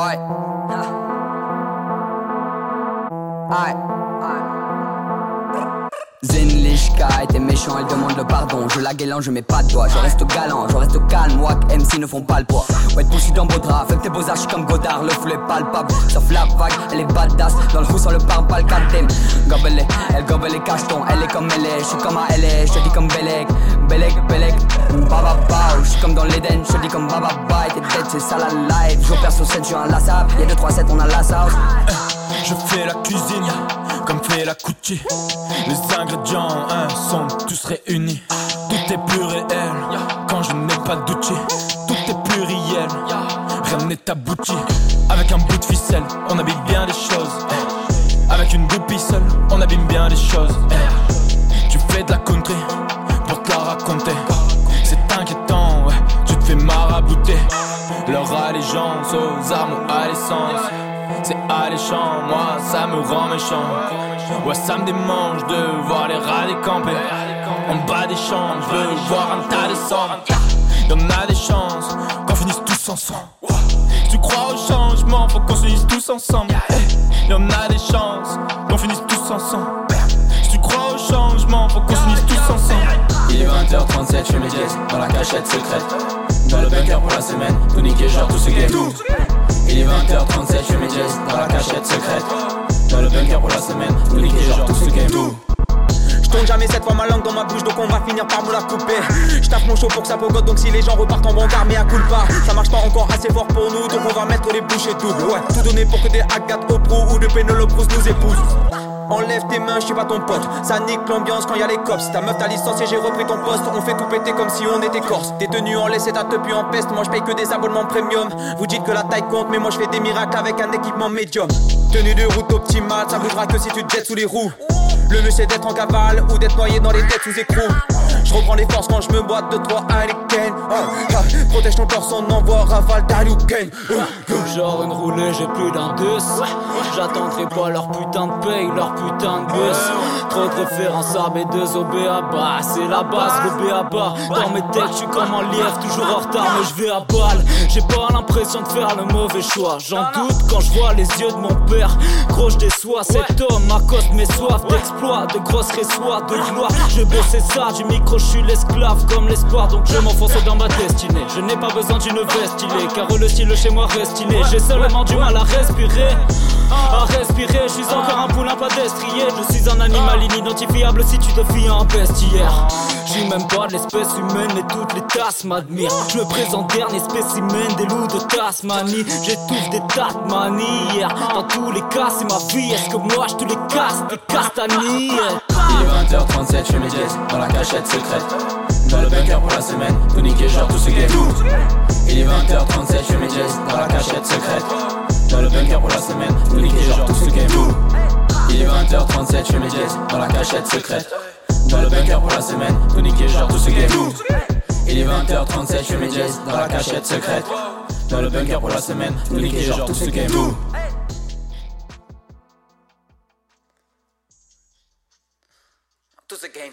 Ouais. Aïe. Zinlichka était méchant, elle pardon. Je la guélan, je mets pas de doigts. Je reste galant, je reste calme. Wack, MC ne font pas le poids. Ouais, poussi dans beau drap. Fais tes beaux arches comme Godard. Le flou est palpable. Sauf la vague, elle est badass. Dans le fou sans le parle pas le caltem. Gobelé, elle gobelé les cachetons. Elle est comme elle est, je suis comme elle est. Je dis comme Belek, Belek, Belek. Baba je suis comme dans l'Eden. Je dis comme Baba bye. T'es dead, c'est ça la live. Je perso 7, je suis un lassable. Y'a 2, 3, 7, on a la sauce. Je fais la cuisine comme fait la Gucci. Les ingrédients hein, sont tous réunis. Tout est plus réel quand je n'ai pas d'outil. Tout est pluriel, rien n'est abouti. Avec un bout de ficelle, on habille bien les choses. Avec une goupille seule, on abîme bien les choses. Tu fais de la country pour te la raconter. C'est inquiétant, ouais, tu te fais marabouter. Leur allégeance aux armes ou à l'essence. C'est alléchant, moi ça me rend méchant. Ouais, ça me démange de voir les rats camper. En bas des champs, je veux voir un tas de sang. Y'en a des chances qu'on finisse tous ensemble. Si tu crois au changement, faut qu'on se finisse tous ensemble. Y'en a des chances qu'on finisse tous ensemble. Si tu crois au changement, faut qu'on se finisse tous ensemble. Il est 20h37, je fais mes jazz dans la cachette secrète. Dans le bunker pour la semaine, tout niquer genre tout ce game. Il est 20h37, je fais mes jazz dans la cachette secrète. Dans le bunker pour la semaine, tout niquer genre tout ce game. Je tourne jamais cette fois ma langue dans ma bouche donc on va finir par me la couper Je tape mon show pour que ça pogote donc si les gens repartent en bancard mais à coup pas Ça marche pas encore assez fort pour nous donc on va mettre les bouchées doubles Ouais tout donner pour que des Agathe Oprah ou de Penelope nous épousent Enlève tes mains, je suis pas ton pote. Ça nique l'ambiance quand y a les cops. Ta meuf t'a licencié, j'ai repris ton poste. On fait tout péter comme si on était corse. T'es tenu en laisse ta tepu en peste. Moi je paye que des abonnements premium. Vous dites que la taille compte, mais moi je fais des miracles avec un équipement médium. Tenue de route optimale, ça bougera que si tu te jettes sous les roues. Le mieux c'est d'être en cavale ou d'être noyé dans les têtes sous écrou. Je reprends les forces quand je me boite de trois Heineken. Ah, ah, protège ton torse, on envoie rafale d'Haliken. Genre une roulée, j'ai plus d'un deux. J'attendrai pas leur putain de paye, leur putain de bus. Trop de références à B2 au BABA, c'est la base, le BABA. Dans mes têtes, je suis comme un lièvre, toujours en retard, mais je vais à balle. J'ai pas l'impression de faire le mauvais choix. J'en doute quand je vois les yeux de mon père. Gros, je déçois cet homme, m'accoste mes soifs d'exploit, de grosses résoirs, de gloire. Je baissais ça, du micro, je suis l'esclave comme l'espoir, donc je m'enfonce dans ma destinée. Je n'ai pas besoin d'une veste stylée, car le style chez moi reste stylé. J'ai seulement du mal à respirer. À respirer, je suis encore un poulain pas destrier. Je suis un animal inidentifiable si tu te fies à un bestiaire. Suis même pas de l'espèce humaine et toutes les tasses m'admirent. Je présente dernier spécimen des loups de Tasmanie. J'étouffe des tas de manières. Dans tous les cas, c'est ma vie. Est-ce que moi je te les casse, tes castanilles? Il est 20h37, je mes jazz dans la cachette secrète. Dans le bunker pour la semaine, tout niquer genre tout ce game. Il est 20h37, je mes jazz dans la cachette secrète. Dans le bunker pour la semaine, tout niquer genre tout ce game. Il est 20h37, je mes jazz dans la cachette secrète. Dans le bunker pour la semaine, tout niquer genre tout ce game. Il est 20h37, je mes jazz dans la cachette secrète. Dans le bunker pour la semaine, tout niquer genre tout ce game. Tout ce game.